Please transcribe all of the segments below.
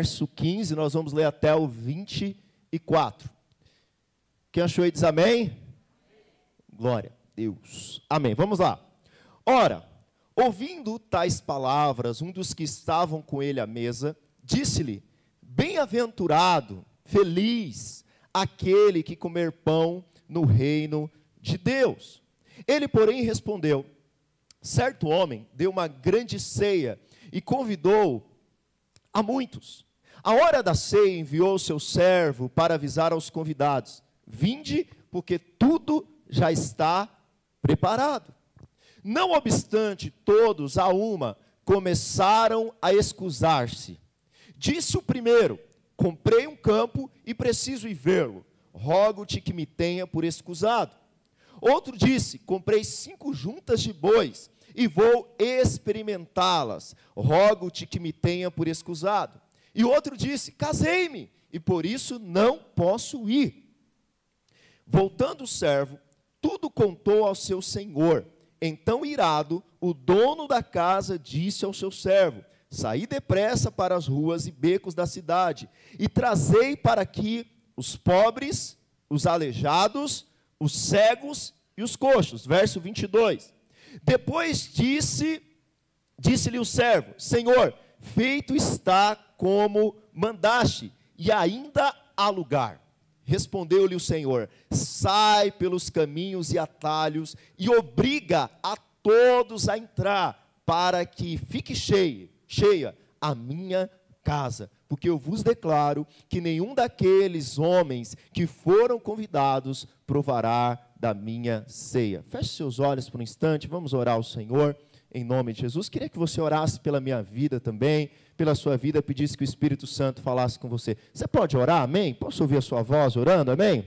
verso 15, nós vamos ler até o 24. Quem achou aí diz amém? Glória a Deus. Amém. Vamos lá. Ora, ouvindo tais palavras, um dos que estavam com ele à mesa, disse-lhe: Bem-aventurado, feliz, aquele que comer pão no reino de Deus. Ele, porém, respondeu: Certo homem deu uma grande ceia e convidou a muitos. A hora da ceia enviou seu servo para avisar aos convidados: Vinde, porque tudo já está preparado. Não obstante, todos a uma começaram a excusar-se. Disse o primeiro: Comprei um campo e preciso ir vê-lo. Rogo-te que me tenha por excusado. Outro disse: Comprei cinco juntas de bois e vou experimentá-las. Rogo-te que me tenha por excusado. E outro disse: Casei-me e por isso não posso ir. Voltando o servo, tudo contou ao seu senhor. Então, irado, o dono da casa disse ao seu servo: Saí depressa para as ruas e becos da cidade, e trazei para aqui os pobres, os aleijados, os cegos e os coxos. Verso 22. Depois disse, disse-lhe o servo: Senhor, feito está como mandaste, e ainda há lugar. Respondeu-lhe o Senhor: Sai pelos caminhos e atalhos e obriga a todos a entrar, para que fique cheia, cheia a minha casa. Porque eu vos declaro que nenhum daqueles homens que foram convidados provará da minha ceia. Feche seus olhos por um instante, vamos orar ao Senhor em nome de Jesus. Queria que você orasse pela minha vida também, pela sua vida, pedisse que o Espírito Santo falasse com você. Você pode orar, amém? Posso ouvir a sua voz orando, amém?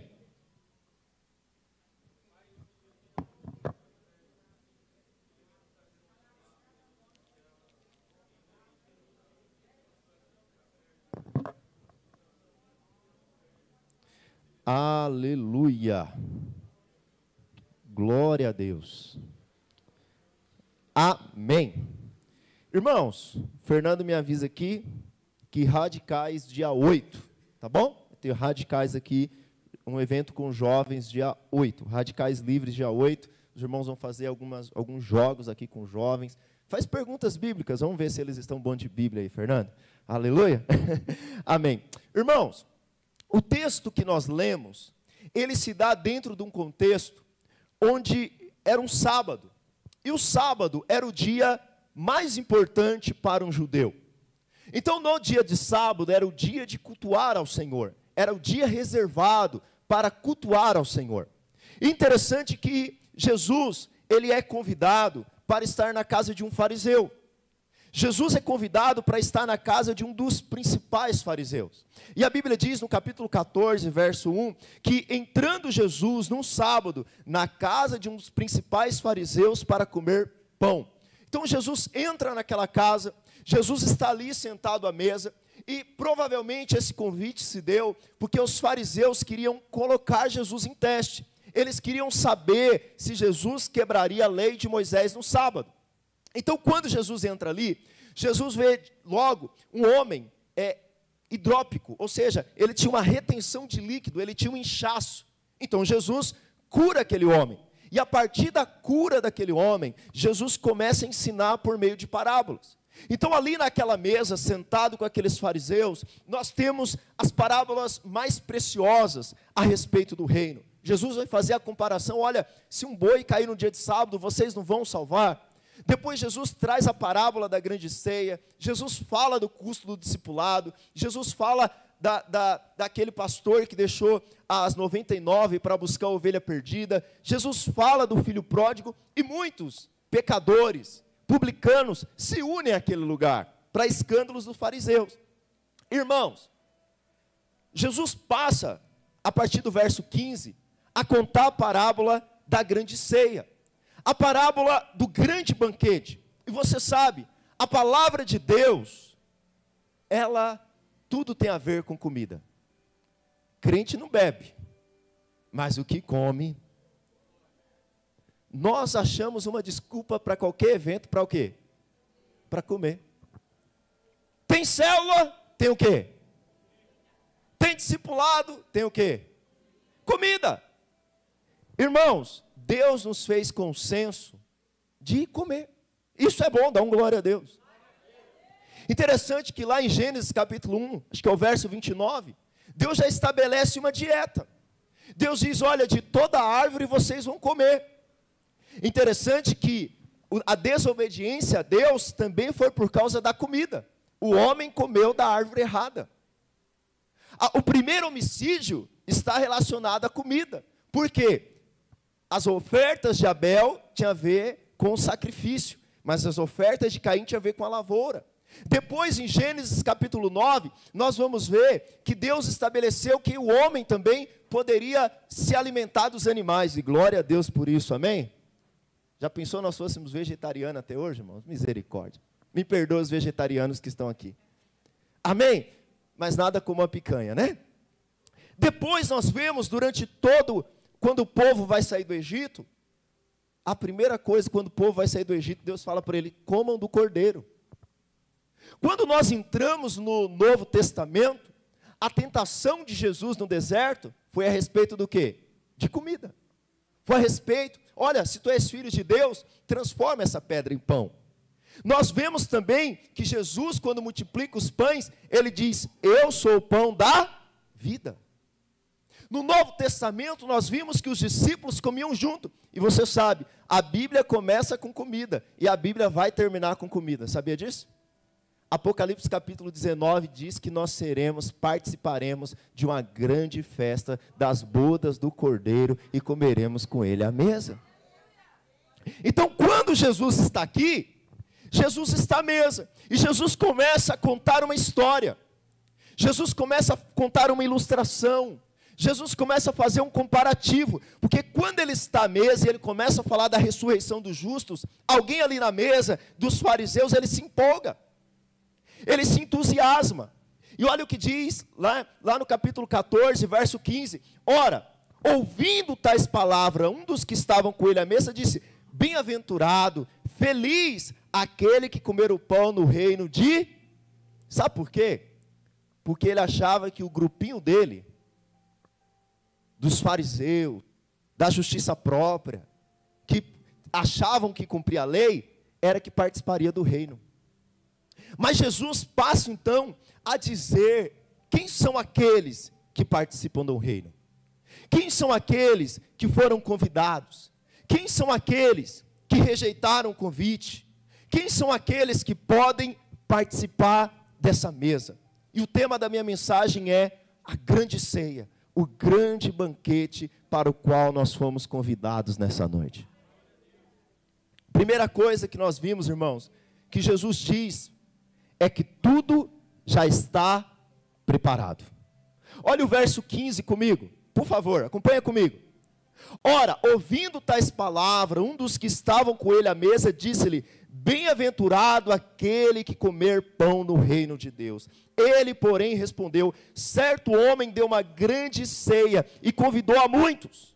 Aleluia. Glória a Deus. Amém. Irmãos, Fernando me avisa aqui que Radicais dia 8, tá bom? Tem Radicais aqui, um evento com jovens dia 8. Radicais Livres dia 8. Os irmãos vão fazer algumas, alguns jogos aqui com jovens. Faz perguntas bíblicas, vamos ver se eles estão bons de Bíblia aí, Fernando. Aleluia. Amém. Irmãos, o texto que nós lemos, ele se dá dentro de um contexto onde era um sábado. E o sábado era o dia mais importante para um judeu. Então, no dia de sábado, era o dia de cultuar ao Senhor. Era o dia reservado para cultuar ao Senhor. Interessante que Jesus, ele é convidado para estar na casa de um fariseu. Jesus é convidado para estar na casa de um dos principais fariseus. E a Bíblia diz no capítulo 14, verso 1, que entrando Jesus num sábado na casa de um dos principais fariseus para comer pão. Então Jesus entra naquela casa, Jesus está ali sentado à mesa, e provavelmente esse convite se deu porque os fariseus queriam colocar Jesus em teste. Eles queriam saber se Jesus quebraria a lei de Moisés no sábado. Então, quando Jesus entra ali, Jesus vê logo um homem é, hidrópico, ou seja, ele tinha uma retenção de líquido, ele tinha um inchaço. Então, Jesus cura aquele homem. E a partir da cura daquele homem, Jesus começa a ensinar por meio de parábolas. Então, ali naquela mesa, sentado com aqueles fariseus, nós temos as parábolas mais preciosas a respeito do reino. Jesus vai fazer a comparação: olha, se um boi cair no dia de sábado, vocês não vão salvar. Depois Jesus traz a parábola da grande ceia, Jesus fala do custo do discipulado, Jesus fala da, da, daquele pastor que deixou as 99 para buscar a ovelha perdida, Jesus fala do filho pródigo, e muitos pecadores, publicanos, se unem àquele lugar, para escândalos dos fariseus. Irmãos, Jesus passa, a partir do verso 15, a contar a parábola da grande ceia a parábola do grande banquete. E você sabe, a palavra de Deus, ela tudo tem a ver com comida. Crente não bebe, mas o que come. Nós achamos uma desculpa para qualquer evento, para o quê? Para comer. Tem célula? tem o quê? Tem discipulado, tem o quê? Comida. Irmãos, Deus nos fez consenso de comer. Isso é bom, dá um glória a Deus. Interessante que lá em Gênesis capítulo 1, acho que é o verso 29, Deus já estabelece uma dieta. Deus diz: Olha, de toda árvore vocês vão comer. Interessante que a desobediência a Deus também foi por causa da comida. O homem comeu da árvore errada. O primeiro homicídio está relacionado à comida. Por quê? As ofertas de Abel tinham a ver com o sacrifício, mas as ofertas de Caim tinham a ver com a lavoura. Depois, em Gênesis capítulo 9, nós vamos ver que Deus estabeleceu que o homem também poderia se alimentar dos animais, e glória a Deus por isso, amém? Já pensou nós fôssemos vegetarianos até hoje, irmãos? Misericórdia. Me perdoa os vegetarianos que estão aqui. Amém? Mas nada como a picanha, né? Depois nós vemos durante todo, quando o povo vai sair do Egito, a primeira coisa, quando o povo vai sair do Egito, Deus fala para ele: comam do cordeiro. Quando nós entramos no Novo Testamento, a tentação de Jesus no deserto foi a respeito do quê? De comida. Foi a respeito, olha, se tu és filho de Deus, transforma essa pedra em pão. Nós vemos também que Jesus, quando multiplica os pães, ele diz: Eu sou o pão da vida. No Novo Testamento, nós vimos que os discípulos comiam junto. E você sabe, a Bíblia começa com comida e a Bíblia vai terminar com comida. Sabia disso? Apocalipse capítulo 19 diz que nós seremos, participaremos de uma grande festa das bodas do Cordeiro e comeremos com ele à mesa. Então, quando Jesus está aqui, Jesus está à mesa e Jesus começa a contar uma história. Jesus começa a contar uma ilustração. Jesus começa a fazer um comparativo, porque quando ele está à mesa e ele começa a falar da ressurreição dos justos, alguém ali na mesa dos fariseus, ele se empolga ele se entusiasma. E olha o que diz lá, lá no capítulo 14, verso 15: Ora, ouvindo tais palavras, um dos que estavam com ele à mesa disse: Bem-aventurado, feliz aquele que comer o pão no reino de. Sabe por quê? Porque ele achava que o grupinho dele, dos fariseus, da justiça própria, que achavam que cumpria a lei, era que participaria do reino. Mas Jesus passa então a dizer quem são aqueles que participam do reino. Quem são aqueles que foram convidados? Quem são aqueles que rejeitaram o convite? Quem são aqueles que podem participar dessa mesa? E o tema da minha mensagem é a grande ceia, o grande banquete para o qual nós fomos convidados nessa noite. Primeira coisa que nós vimos, irmãos, que Jesus diz é que tudo já está preparado. Olha o verso 15 comigo, por favor, acompanha comigo. Ora, ouvindo tais palavras, um dos que estavam com ele à mesa disse-lhe: Bem-aventurado aquele que comer pão no reino de Deus. Ele, porém, respondeu: Certo homem deu uma grande ceia e convidou a muitos.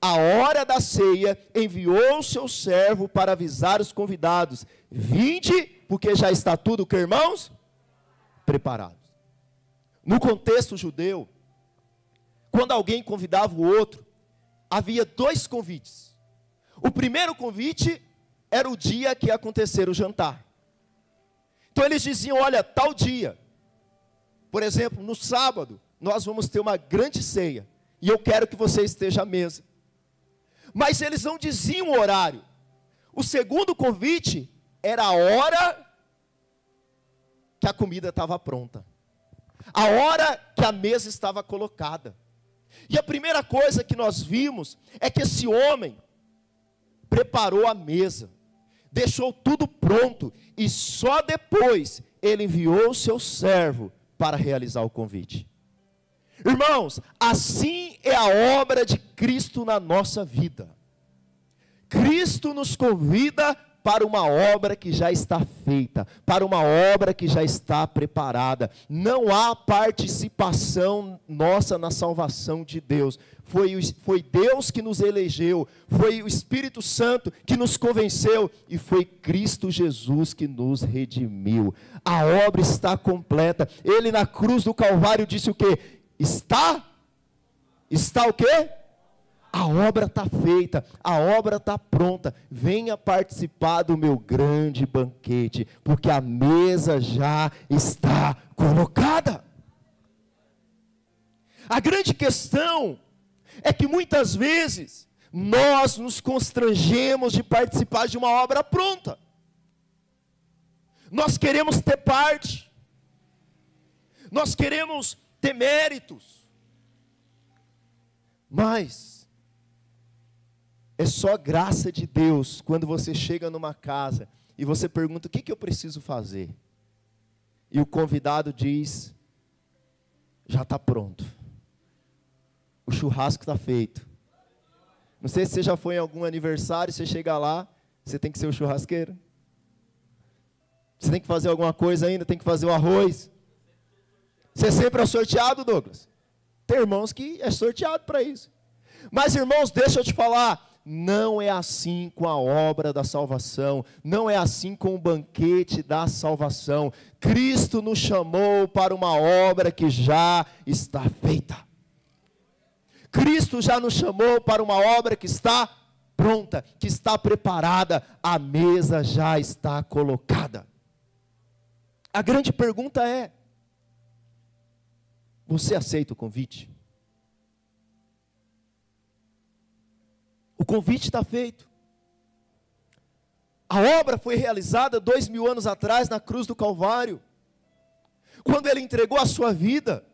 A hora da ceia enviou seu servo para avisar os convidados: Vinde porque já está tudo, que irmãos? Preparado. No contexto judeu, quando alguém convidava o outro, havia dois convites. O primeiro convite era o dia que ia acontecer o jantar. Então eles diziam: olha, tal dia, por exemplo, no sábado, nós vamos ter uma grande ceia, e eu quero que você esteja à mesa. Mas eles não diziam o horário. O segundo convite era a hora que a comida estava pronta, a hora que a mesa estava colocada. E a primeira coisa que nós vimos é que esse homem preparou a mesa, deixou tudo pronto e só depois ele enviou o seu servo para realizar o convite. Irmãos, assim é a obra de Cristo na nossa vida. Cristo nos convida para uma obra que já está feita, para uma obra que já está preparada. Não há participação nossa na salvação de Deus. Foi, foi Deus que nos elegeu, foi o Espírito Santo que nos convenceu e foi Cristo Jesus que nos redimiu. A obra está completa. Ele na cruz do Calvário disse o que? Está? Está o quê? A obra está feita, a obra está pronta. Venha participar do meu grande banquete, porque a mesa já está colocada. A grande questão é que muitas vezes nós nos constrangemos de participar de uma obra pronta. Nós queremos ter parte, nós queremos ter méritos, mas é só graça de Deus quando você chega numa casa e você pergunta: o que, que eu preciso fazer? E o convidado diz: já está pronto. O churrasco está feito. Não sei se você já foi em algum aniversário, você chega lá, você tem que ser o churrasqueiro. Você tem que fazer alguma coisa ainda, tem que fazer o arroz. Você sempre é sorteado, Douglas. Tem irmãos que é sorteado para isso. Mas irmãos, deixa eu te falar, não é assim com a obra da salvação, não é assim com o banquete da salvação. Cristo nos chamou para uma obra que já está feita. Cristo já nos chamou para uma obra que está pronta, que está preparada, a mesa já está colocada. A grande pergunta é: você aceita o convite? O convite está feito. A obra foi realizada dois mil anos atrás na cruz do Calvário, quando ele entregou a sua vida,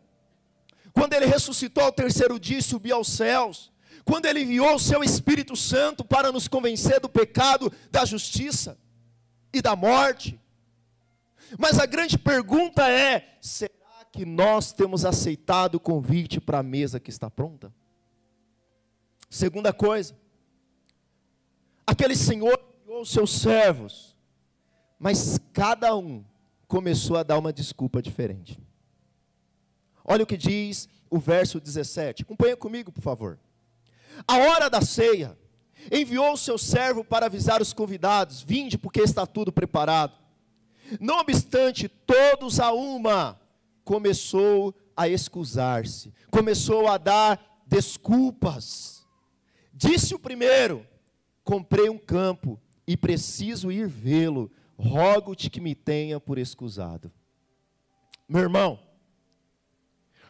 quando ele ressuscitou ao terceiro dia e subiu aos céus, quando ele enviou o seu Espírito Santo para nos convencer do pecado, da justiça e da morte. Mas a grande pergunta é: será que nós temos aceitado o convite para a mesa que está pronta? Segunda coisa, Aquele senhor enviou seus servos, mas cada um começou a dar uma desculpa diferente. Olha o que diz o verso 17. Acompanha comigo, por favor. A hora da ceia, enviou o seu servo para avisar os convidados: Vinde, porque está tudo preparado. Não obstante, todos a uma começou a excusar-se, começou a dar desculpas. Disse o primeiro: comprei um campo e preciso ir vê-lo, rogo-te que me tenha por excusado. Meu irmão,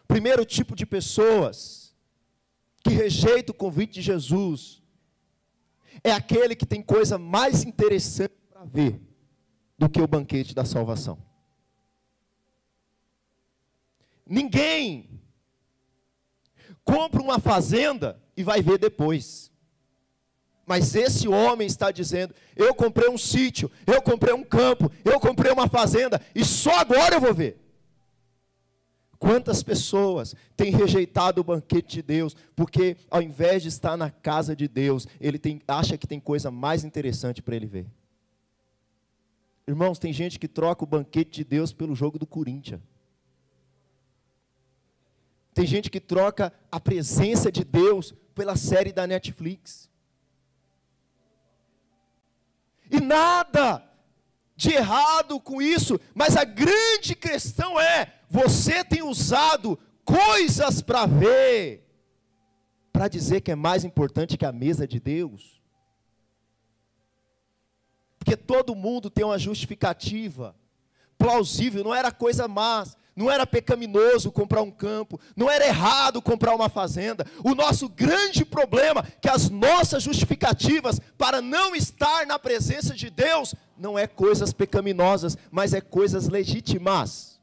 primeiro tipo de pessoas que rejeita o convite de Jesus é aquele que tem coisa mais interessante para ver do que o banquete da salvação. Ninguém compra uma fazenda e vai ver depois. Mas esse homem está dizendo: eu comprei um sítio, eu comprei um campo, eu comprei uma fazenda, e só agora eu vou ver. Quantas pessoas têm rejeitado o banquete de Deus, porque ao invés de estar na casa de Deus, ele tem, acha que tem coisa mais interessante para ele ver. Irmãos, tem gente que troca o banquete de Deus pelo jogo do Corinthians. Tem gente que troca a presença de Deus pela série da Netflix. E nada de errado com isso, mas a grande questão é: você tem usado coisas para ver, para dizer que é mais importante que a mesa de Deus? Porque todo mundo tem uma justificativa plausível, não era coisa má, não era pecaminoso comprar um campo, não era errado comprar uma fazenda. O nosso grande problema, que as nossas justificativas para não estar na presença de Deus, não é coisas pecaminosas, mas é coisas legítimas.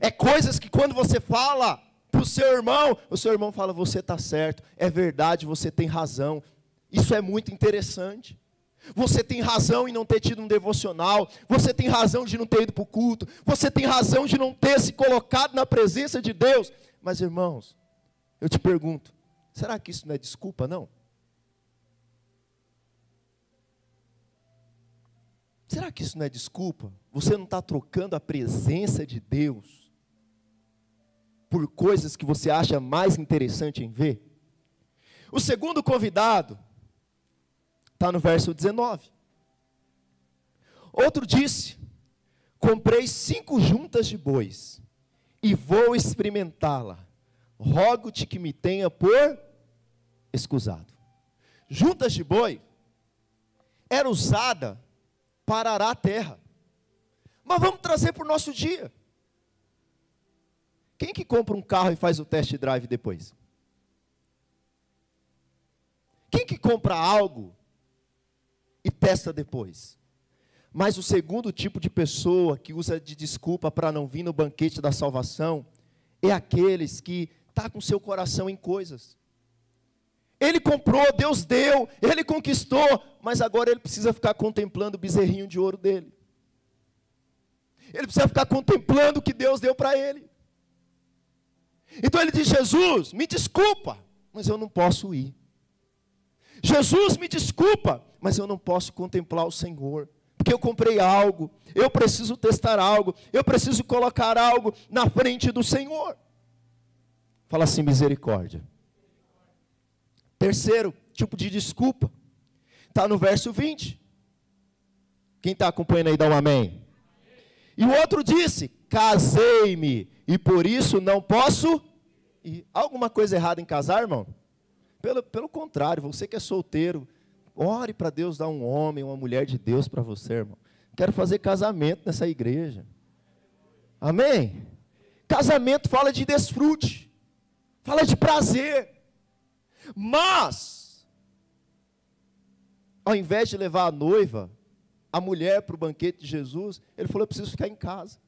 É coisas que quando você fala para o seu irmão, o seu irmão fala: Você está certo, é verdade, você tem razão. Isso é muito interessante. Você tem razão em não ter tido um devocional. Você tem razão de não ter ido para o culto. Você tem razão de não ter se colocado na presença de Deus. Mas, irmãos, eu te pergunto: será que isso não é desculpa, não? Será que isso não é desculpa? Você não está trocando a presença de Deus por coisas que você acha mais interessante em ver? O segundo convidado está no verso 19. Outro disse: Comprei cinco juntas de bois e vou experimentá-la. Rogo-te que me tenha por escusado. Juntas de boi era usada para arar a terra. Mas vamos trazer para o nosso dia. Quem que compra um carro e faz o test drive depois? Quem que compra algo e testa depois? Mas o segundo tipo de pessoa que usa de desculpa para não vir no banquete da salvação é aqueles que tá com seu coração em coisas. Ele comprou, Deus deu, ele conquistou, mas agora ele precisa ficar contemplando o bezerrinho de ouro dele. Ele precisa ficar contemplando o que Deus deu para ele. Então ele diz: Jesus, me desculpa, mas eu não posso ir. Jesus, me desculpa, mas eu não posso contemplar o Senhor porque eu comprei algo, eu preciso testar algo, eu preciso colocar algo na frente do Senhor. Fala assim, misericórdia. Terceiro tipo de desculpa, está no verso 20. Quem está acompanhando aí, dá um amém. E o outro disse: Casei-me, e por isso não posso. E alguma coisa errada em casar, irmão? Pelo, pelo contrário, você que é solteiro, Ore para Deus dar um homem, uma mulher de Deus para você, irmão. Quero fazer casamento nessa igreja. Amém? Casamento fala de desfrute, fala de prazer. Mas, ao invés de levar a noiva, a mulher para o banquete de Jesus, ele falou: eu preciso ficar em casa.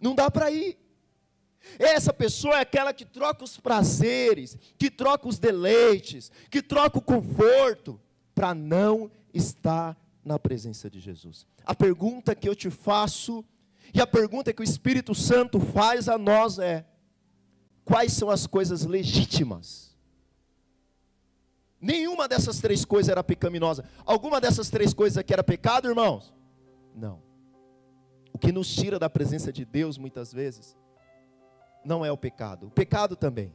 Não dá para ir. Essa pessoa é aquela que troca os prazeres, que troca os deleites, que troca o conforto para não estar na presença de Jesus. A pergunta que eu te faço, e a pergunta que o Espírito Santo faz a nós é: quais são as coisas legítimas? Nenhuma dessas três coisas era pecaminosa. Alguma dessas três coisas aqui era pecado, irmãos? Não. O que nos tira da presença de Deus muitas vezes não é o pecado. O pecado também.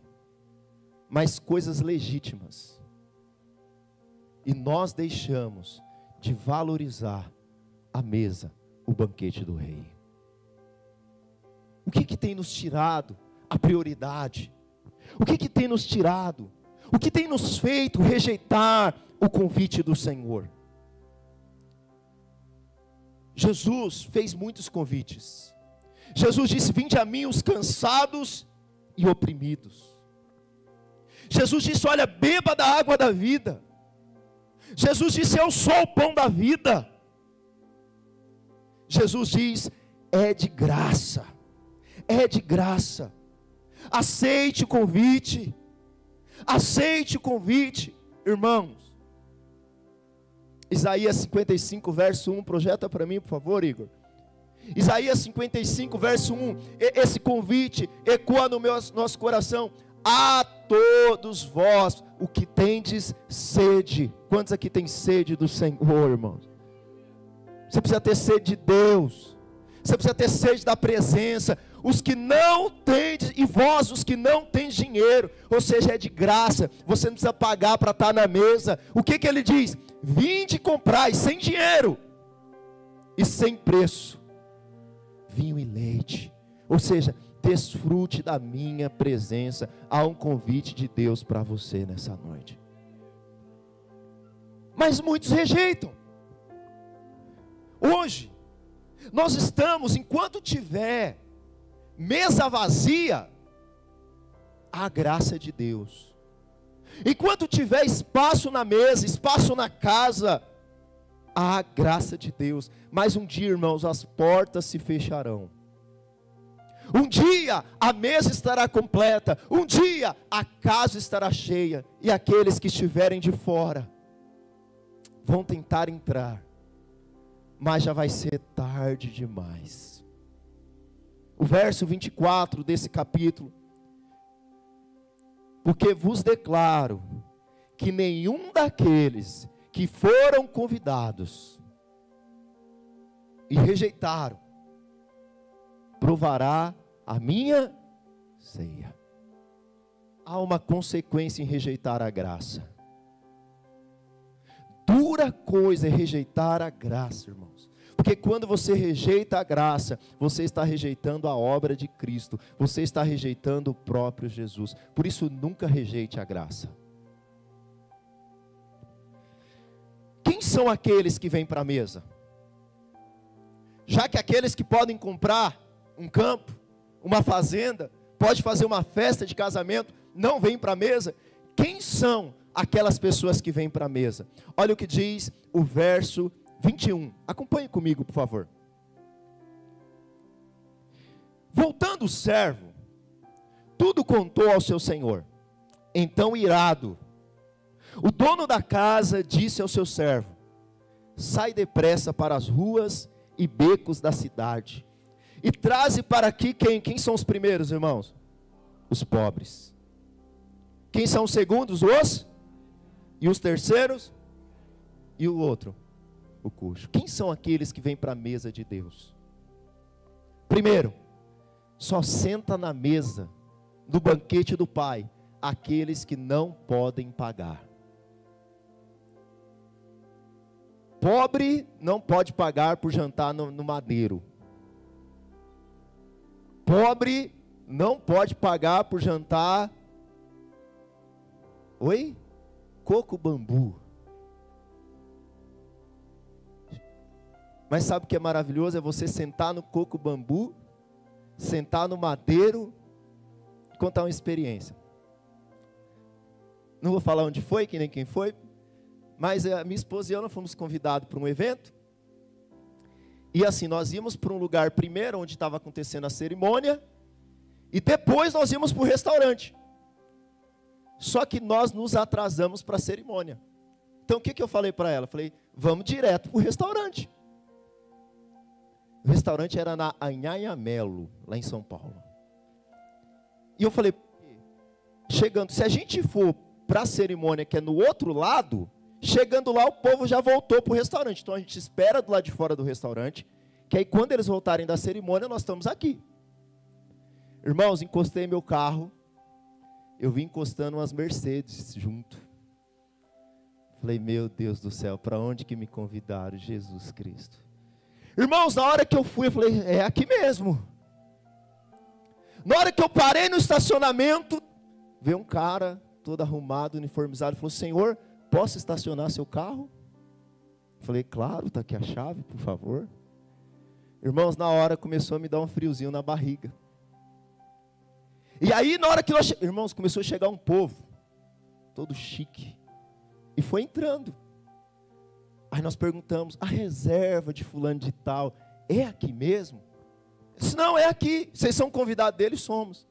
Mas coisas legítimas e nós deixamos de valorizar a mesa, o banquete do rei. O que, que tem nos tirado a prioridade? O que, que tem nos tirado? O que tem nos feito rejeitar o convite do Senhor? Jesus fez muitos convites. Jesus disse: Vinde a mim os cansados e oprimidos. Jesus disse: Olha, beba da água da vida. Jesus disse: Eu sou o pão da vida. Jesus diz: É de graça, é de graça. Aceite o convite, aceite o convite, irmãos. Isaías 55, verso 1, projeta para mim, por favor, Igor. Isaías 55, verso 1, esse convite ecoa no meu, nosso coração a todos vós o que tendes sede. Quantos aqui tem sede do Senhor, irmãos? Você precisa ter sede de Deus. Você precisa ter sede da presença. Os que não têm, e vós, os que não têm dinheiro, ou seja, é de graça, você não precisa pagar para estar na mesa. O que, que ele diz? Vinde comprar, sem dinheiro e sem preço, vinho e leite. Ou seja, desfrute da minha presença. Há um convite de Deus para você nessa noite. Mas muitos rejeitam. Hoje, nós estamos, enquanto tiver mesa vazia, a graça de Deus. Enquanto tiver espaço na mesa, espaço na casa, a graça de Deus. Mas um dia, irmãos, as portas se fecharão um dia a mesa estará completa, um dia a casa estará cheia, e aqueles que estiverem de fora vão tentar entrar, mas já vai ser tarde demais. O verso 24 desse capítulo, porque vos declaro que nenhum daqueles que foram convidados e rejeitaram, provará a minha ceia. Há uma consequência em rejeitar a graça. Dura coisa é rejeitar a graça, irmãos. Porque quando você rejeita a graça, você está rejeitando a obra de Cristo, você está rejeitando o próprio Jesus. Por isso, nunca rejeite a graça. Quem são aqueles que vêm para a mesa? Já que aqueles que podem comprar um campo, uma fazenda, pode fazer uma festa de casamento, não vêm para a mesa, quem são aquelas pessoas que vêm para a mesa? Olha o que diz o verso 21. Acompanhe comigo, por favor. Voltando o servo, tudo contou ao seu senhor. Então, irado, o dono da casa disse ao seu servo: Sai depressa para as ruas e becos da cidade, e traze para aqui quem? Quem são os primeiros, irmãos? Os pobres. Quem são os segundos? Os? E os terceiros? E o outro? O coxo. Quem são aqueles que vêm para a mesa de Deus? Primeiro, só senta na mesa, no banquete do Pai, aqueles que não podem pagar. Pobre não pode pagar por jantar no, no madeiro. Pobre não pode pagar por jantar. Oi? Coco bambu. Mas sabe o que é maravilhoso? É você sentar no coco bambu, sentar no madeiro, contar uma experiência. Não vou falar onde foi, que nem quem foi, mas a minha esposa e eu fomos convidados para um evento. E assim, nós íamos para um lugar primeiro onde estava acontecendo a cerimônia, e depois nós íamos para o restaurante. Só que nós nos atrasamos para a cerimônia. Então o que, que eu falei para ela? Falei, vamos direto para o restaurante. O restaurante era na Anhanhamelo, lá em São Paulo. E eu falei, chegando, se a gente for para a cerimônia que é no outro lado, Chegando lá, o povo já voltou para o restaurante. Então a gente espera do lado de fora do restaurante, que aí quando eles voltarem da cerimônia, nós estamos aqui. Irmãos, encostei meu carro, eu vim encostando umas Mercedes junto. Falei, meu Deus do céu, para onde que me convidaram, Jesus Cristo? Irmãos, na hora que eu fui, eu falei, é aqui mesmo. Na hora que eu parei no estacionamento, veio um cara todo arrumado, uniformizado, falou: Senhor, Posso estacionar seu carro? Falei, claro, está aqui a chave, por favor. Irmãos, na hora começou a me dar um friozinho na barriga. E aí, na hora que nós. Irmãos, começou a chegar um povo, todo chique, e foi entrando. Aí nós perguntamos: a reserva de Fulano de Tal é aqui mesmo? disse, não, é aqui. Vocês são convidados dele? Somos.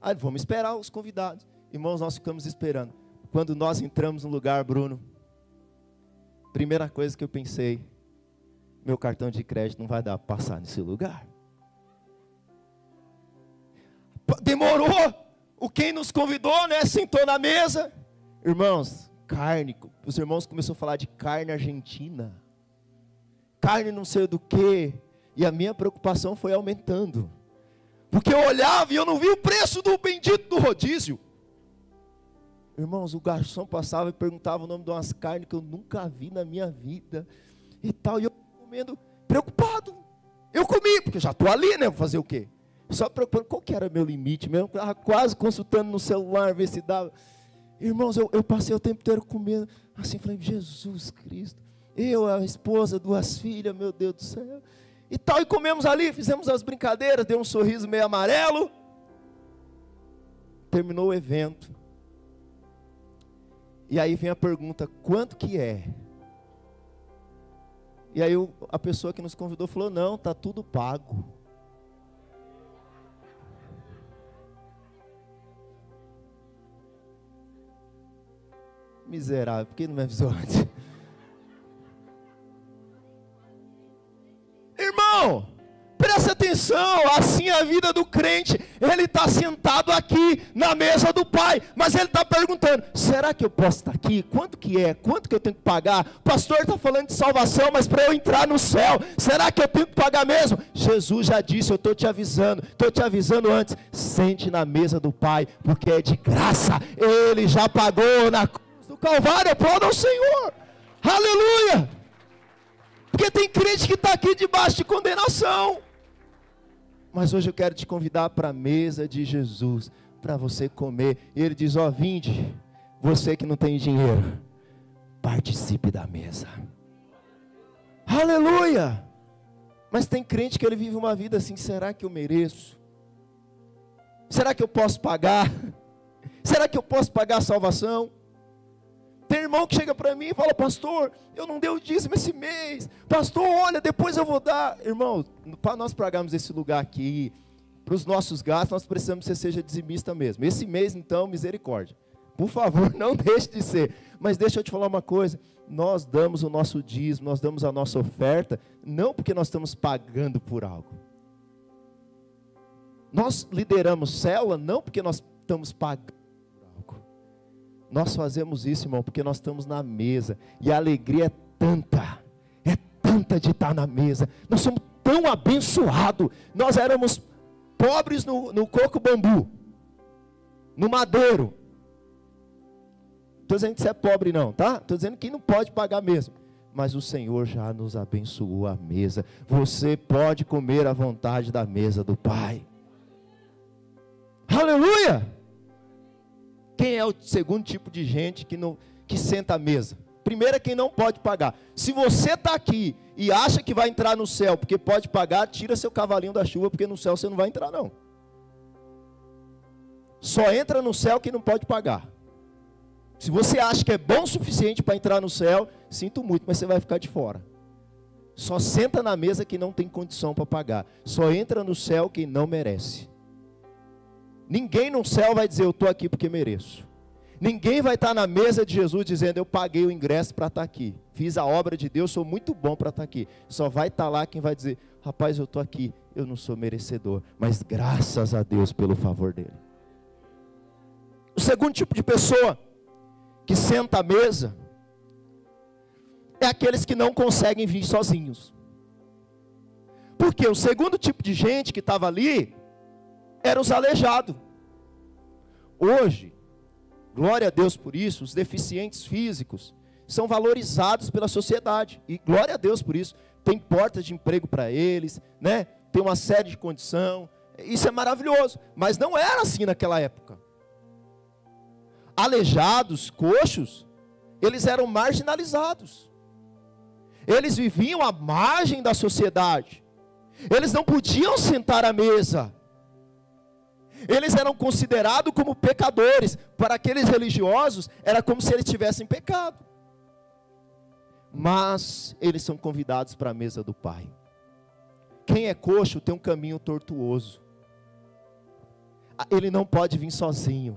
Aí vamos esperar os convidados. Irmãos, nós ficamos esperando. Quando nós entramos no lugar, Bruno, primeira coisa que eu pensei, meu cartão de crédito não vai dar para passar nesse lugar. Demorou. O quem nos convidou, né, sentou na mesa. Irmãos, carne, os irmãos começaram a falar de carne argentina. Carne não sei do que. E a minha preocupação foi aumentando. Porque eu olhava e eu não vi o preço do bendito do rodízio. Irmãos, o garçom passava e perguntava o nome de umas carnes que eu nunca vi na minha vida. E tal, e eu comendo, preocupado. Eu comi, porque já estou ali, né? Vou fazer o quê? Só preocupando, qual que era meu limite mesmo? Estava quase consultando no celular, ver se dava. Irmãos, eu, eu passei o tempo inteiro comendo, assim, falei, Jesus Cristo. Eu, a esposa, duas filhas, meu Deus do céu. E tal, e comemos ali, fizemos as brincadeiras, deu um sorriso meio amarelo. Terminou o evento. E aí vem a pergunta: quanto que é? E aí a pessoa que nos convidou falou: não, tá tudo pago. Miserável, por que não me avisou antes? Irmão, presta atenção, assim a na vida do crente. Ele está sentado aqui na mesa do Pai, mas ele está perguntando: será que eu posso estar aqui? Quanto que é? Quanto que eu tenho que pagar? O pastor está falando de salvação, mas para eu entrar no céu, será que eu tenho que pagar mesmo? Jesus já disse: eu estou te avisando, estou te avisando antes. Sente na mesa do Pai, porque é de graça. Ele já pagou na cruz do Calvário. Aplauda ao Senhor. Aleluia! Porque tem crente que está aqui debaixo de condenação. Mas hoje eu quero te convidar para a mesa de Jesus, para você comer. E ele diz: Ó, oh, vinde, você que não tem dinheiro, participe da mesa. Aleluia! Mas tem crente que ele vive uma vida assim: será que eu mereço? Será que eu posso pagar? Será que eu posso pagar a salvação? Tem irmão que chega para mim e fala, pastor, eu não dei o dízimo esse mês. Pastor, olha, depois eu vou dar. Irmão, para nós pagarmos esse lugar aqui, para os nossos gastos, nós precisamos que você seja dizimista mesmo. Esse mês, então, misericórdia. Por favor, não deixe de ser. Mas deixa eu te falar uma coisa: nós damos o nosso dízimo, nós damos a nossa oferta, não porque nós estamos pagando por algo. Nós lideramos célula não porque nós estamos pagando nós fazemos isso, irmão, porque nós estamos na mesa e a alegria é tanta, é tanta de estar na mesa. Nós somos tão abençoados. Nós éramos pobres no, no coco bambu, no madeiro. Estou dizendo que você é pobre, não, tá? Estou dizendo que não pode pagar mesmo. Mas o Senhor já nos abençoou a mesa. Você pode comer à vontade da mesa do Pai. Aleluia! Quem é o segundo tipo de gente que, não, que senta à mesa? Primeiro é quem não pode pagar. Se você está aqui e acha que vai entrar no céu porque pode pagar, tira seu cavalinho da chuva, porque no céu você não vai entrar, não. Só entra no céu quem não pode pagar. Se você acha que é bom o suficiente para entrar no céu, sinto muito, mas você vai ficar de fora. Só senta na mesa quem não tem condição para pagar. Só entra no céu quem não merece. Ninguém no céu vai dizer, eu estou aqui porque mereço. Ninguém vai estar na mesa de Jesus dizendo, eu paguei o ingresso para estar aqui. Fiz a obra de Deus, sou muito bom para estar aqui. Só vai estar lá quem vai dizer, rapaz, eu estou aqui, eu não sou merecedor, mas graças a Deus pelo favor dele. O segundo tipo de pessoa que senta à mesa é aqueles que não conseguem vir sozinhos. Porque o segundo tipo de gente que estava ali eram os aleijados. Hoje, glória a Deus por isso, os deficientes físicos são valorizados pela sociedade. E glória a Deus por isso. Tem portas de emprego para eles, né? Tem uma série de condição. Isso é maravilhoso, mas não era assim naquela época. Aleijados, coxos, eles eram marginalizados. Eles viviam à margem da sociedade. Eles não podiam sentar à mesa eles eram considerados como pecadores. Para aqueles religiosos, era como se eles tivessem pecado. Mas eles são convidados para a mesa do Pai. Quem é coxo tem um caminho tortuoso. Ah, ele não pode vir sozinho.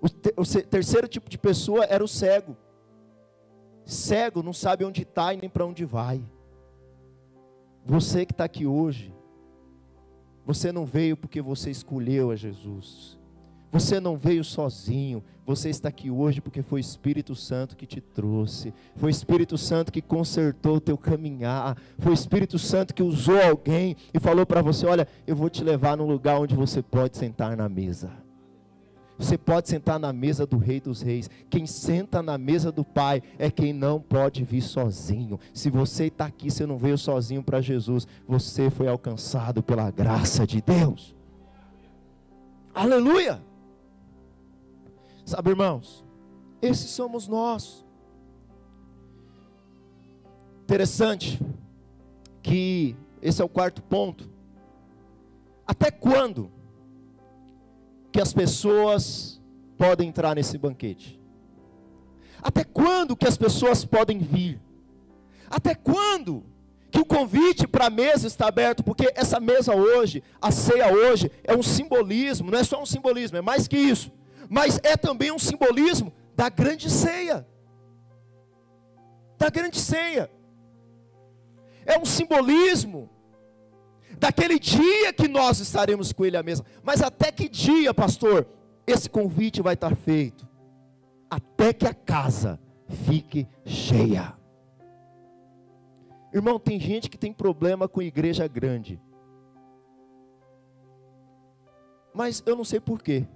O, o terceiro tipo de pessoa era o cego. Cego não sabe onde está e nem para onde vai. Você que está aqui hoje, você não veio porque você escolheu a Jesus. Você não veio sozinho. Você está aqui hoje porque foi o Espírito Santo que te trouxe. Foi o Espírito Santo que consertou o teu caminhar. Foi o Espírito Santo que usou alguém e falou para você: Olha, eu vou te levar num lugar onde você pode sentar na mesa. Você pode sentar na mesa do Rei dos Reis. Quem senta na mesa do Pai é quem não pode vir sozinho. Se você está aqui, você não veio sozinho para Jesus, você foi alcançado pela graça de Deus. Aleluia! Sabe, irmãos, esses somos nós. Interessante que esse é o quarto ponto. Até quando? Que as pessoas podem entrar nesse banquete? Até quando que as pessoas podem vir? Até quando que o convite para a mesa está aberto? Porque essa mesa hoje, a ceia hoje, é um simbolismo, não é só um simbolismo, é mais que isso. Mas é também um simbolismo da grande ceia. Da grande ceia. É um simbolismo daquele dia que nós estaremos com Ele à mesa. Mas até que dia, pastor, esse convite vai estar feito? Até que a casa fique cheia. Irmão, tem gente que tem problema com igreja grande. Mas eu não sei porquê.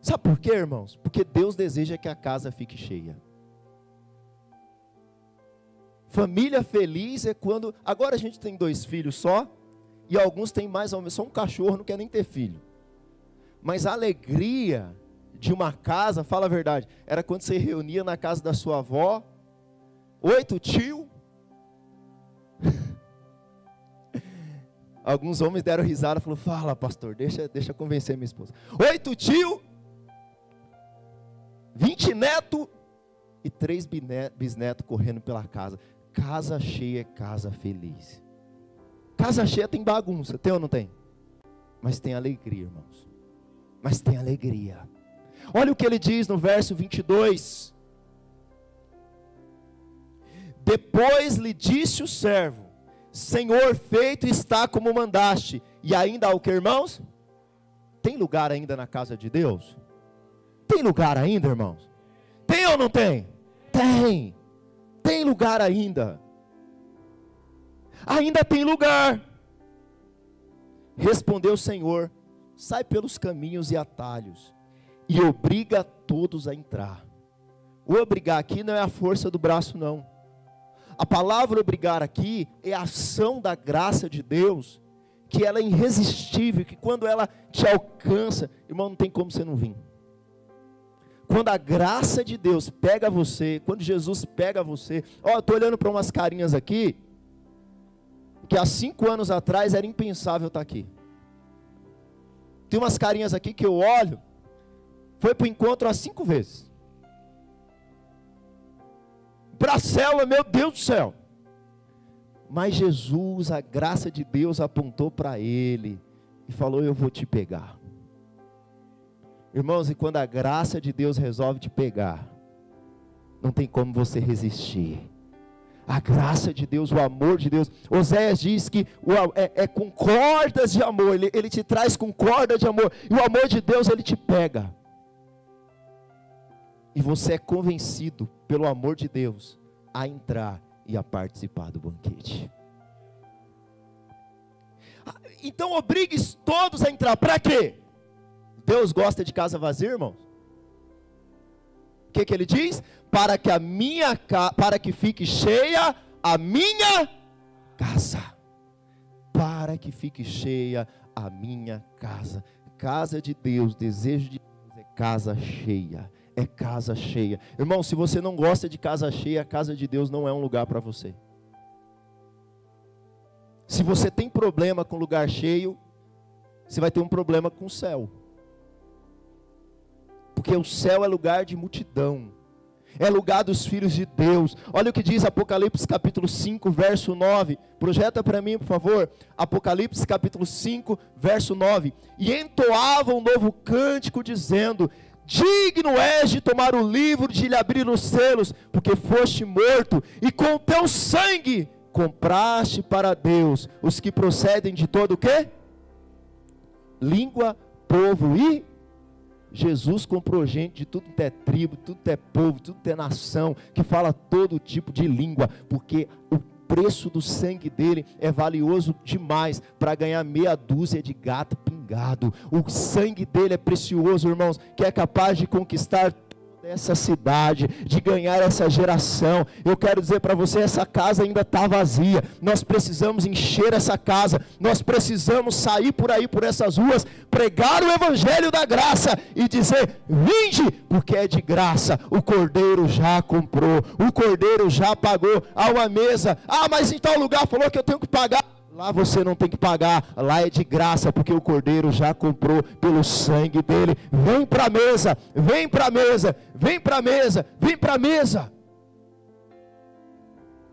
Sabe por quê, irmãos? Porque Deus deseja que a casa fique cheia. Família feliz é quando. Agora a gente tem dois filhos só, e alguns têm mais ou menos. Só um cachorro não quer nem ter filho. Mas a alegria de uma casa, fala a verdade, era quando você reunia na casa da sua avó, oito tio. Alguns homens deram risada falaram: Fala, pastor, deixa, deixa convencer minha esposa. Oito tio, vinte neto e três bisnetos correndo pela casa. Casa cheia é casa feliz. Casa cheia tem bagunça, tem ou não tem? Mas tem alegria, irmãos. Mas tem alegria. Olha o que ele diz no verso 22. Depois lhe disse o servo: Senhor, feito está como mandaste. E ainda há o que, irmãos? Tem lugar ainda na casa de Deus? Tem lugar ainda, irmãos? Tem ou não tem? Tem tem lugar ainda. Ainda tem lugar. Respondeu o Senhor: sai pelos caminhos e atalhos, e obriga todos a entrar. O obrigar aqui não é a força do braço, não. A palavra obrigar aqui é a ação da graça de Deus, que ela é irresistível, que quando ela te alcança, irmão, não tem como você não vir. Quando a graça de Deus pega você, quando Jesus pega você, ó, eu estou olhando para umas carinhas aqui, que há cinco anos atrás era impensável estar tá aqui. Tem umas carinhas aqui que eu olho, foi para o encontro há cinco vezes. Para a célula, meu Deus do céu. Mas Jesus, a graça de Deus apontou para ele e falou: Eu vou te pegar. Irmãos, e quando a graça de Deus resolve te pegar, não tem como você resistir. A graça de Deus, o amor de Deus. Oséias diz que é, é, com cordas de amor, ele, ele te traz com corda de amor, e o amor de Deus ele te pega. E você é convencido pelo amor de Deus a entrar e a participar do banquete. Ah, então obrigue todos a entrar, para quê? Deus gosta de casa vazia, irmãos? O que, que ele diz? Para que a minha para que fique cheia a minha casa. Para que fique cheia a minha casa. Casa de Deus, desejo de Deus é casa cheia. É casa cheia. Irmão, se você não gosta de casa cheia, a casa de Deus não é um lugar para você. Se você tem problema com lugar cheio, você vai ter um problema com o céu porque o céu é lugar de multidão, é lugar dos filhos de Deus. Olha o que diz Apocalipse capítulo 5, verso 9. Projeta para mim, por favor. Apocalipse capítulo 5, verso 9. E entoava um novo cântico, dizendo: Digno és de tomar o livro, de lhe abrir os selos, porque foste morto, e com teu sangue compraste para Deus os que procedem de todo o quê? Língua, povo e Jesus comprou gente de tudo que é tribo, tudo que é povo, tudo que é nação, que fala todo tipo de língua, porque o preço do sangue dele é valioso demais para ganhar meia dúzia de gato pingado. O sangue dele é precioso, irmãos, que é capaz de conquistar essa cidade, de ganhar essa geração. Eu quero dizer para você: essa casa ainda está vazia. Nós precisamos encher essa casa. Nós precisamos sair por aí, por essas ruas, pregar o evangelho da graça e dizer: vinde, porque é de graça. O cordeiro já comprou, o cordeiro já pagou. Há uma mesa. Ah, mas em tal lugar falou que eu tenho que pagar. Lá você não tem que pagar, lá é de graça, porque o cordeiro já comprou pelo sangue dele. Vem para a mesa, vem para a mesa, vem para a mesa, vem para a mesa.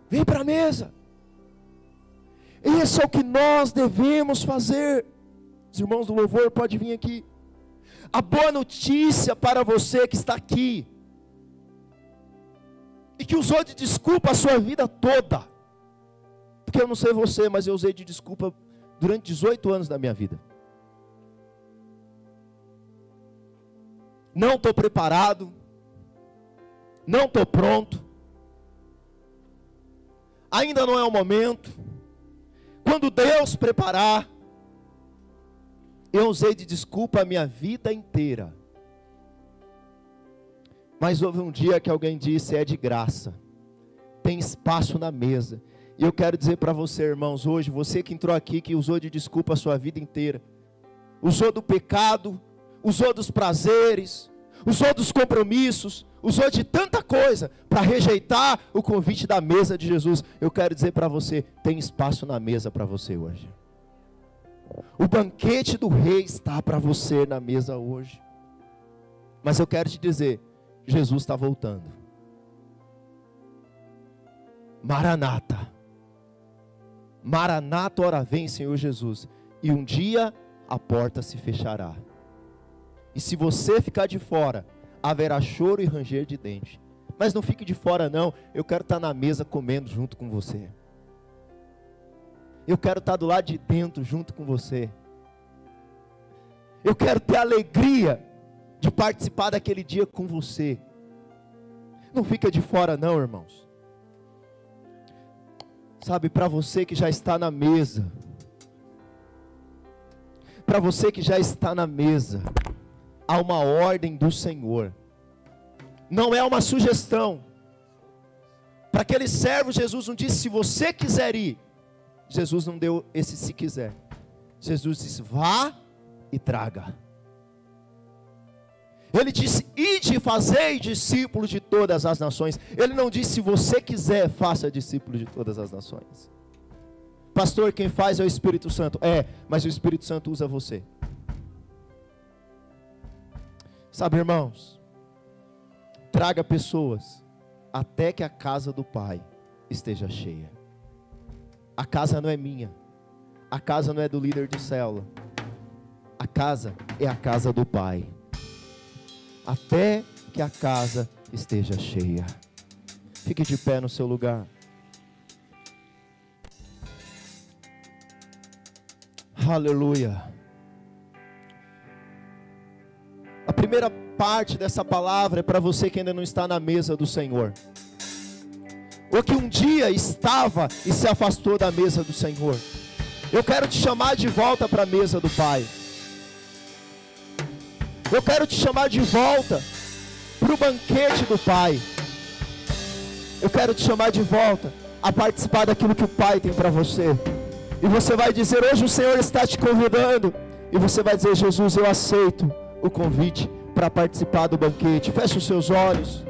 Vem para a mesa. Esse é o que nós devemos fazer. Os irmãos do louvor pode vir aqui. A boa notícia para você que está aqui e que usou de desculpa a sua vida toda Porque eu não sei você, mas eu usei de desculpa durante 18 anos da minha vida. Não estou preparado, não estou pronto, ainda não é o momento. Quando Deus preparar, eu usei de desculpa a minha vida inteira. Mas houve um dia que alguém disse: é de graça, tem espaço na mesa. E eu quero dizer para você, irmãos, hoje, você que entrou aqui, que usou de desculpa a sua vida inteira, usou do pecado, usou dos prazeres, usou dos compromissos, usou de tanta coisa para rejeitar o convite da mesa de Jesus. Eu quero dizer para você: tem espaço na mesa para você hoje. O banquete do rei está para você na mesa hoje. Mas eu quero te dizer: Jesus está voltando. Maranata. Maranata, ora vem, Senhor Jesus. E um dia a porta se fechará. E se você ficar de fora, haverá choro e ranger de dente. Mas não fique de fora, não. Eu quero estar na mesa comendo junto com você. Eu quero estar do lado de dentro junto com você. Eu quero ter alegria de participar daquele dia com você. Não fica de fora, não, irmãos. Sabe, para você que já está na mesa, para você que já está na mesa, há uma ordem do Senhor, não é uma sugestão. Para aquele servo, Jesus não disse: se você quiser ir, Jesus não deu esse se quiser. Jesus disse: vá e traga. Ele disse: Ide fazei discípulos de todas as nações. Ele não disse: Se você quiser, faça discípulos de todas as nações. Pastor, quem faz é o Espírito Santo. É, mas o Espírito Santo usa você. Sabe, irmãos, traga pessoas até que a casa do Pai esteja cheia. A casa não é minha, a casa não é do líder de célula, a casa é a casa do Pai até que a casa esteja cheia. Fique de pé no seu lugar. Aleluia. A primeira parte dessa palavra é para você que ainda não está na mesa do Senhor. Ou que um dia estava e se afastou da mesa do Senhor. Eu quero te chamar de volta para a mesa do Pai. Eu quero te chamar de volta para o banquete do Pai. Eu quero te chamar de volta a participar daquilo que o Pai tem para você. E você vai dizer: Hoje o Senhor está te convidando. E você vai dizer: Jesus, eu aceito o convite para participar do banquete. Feche os seus olhos.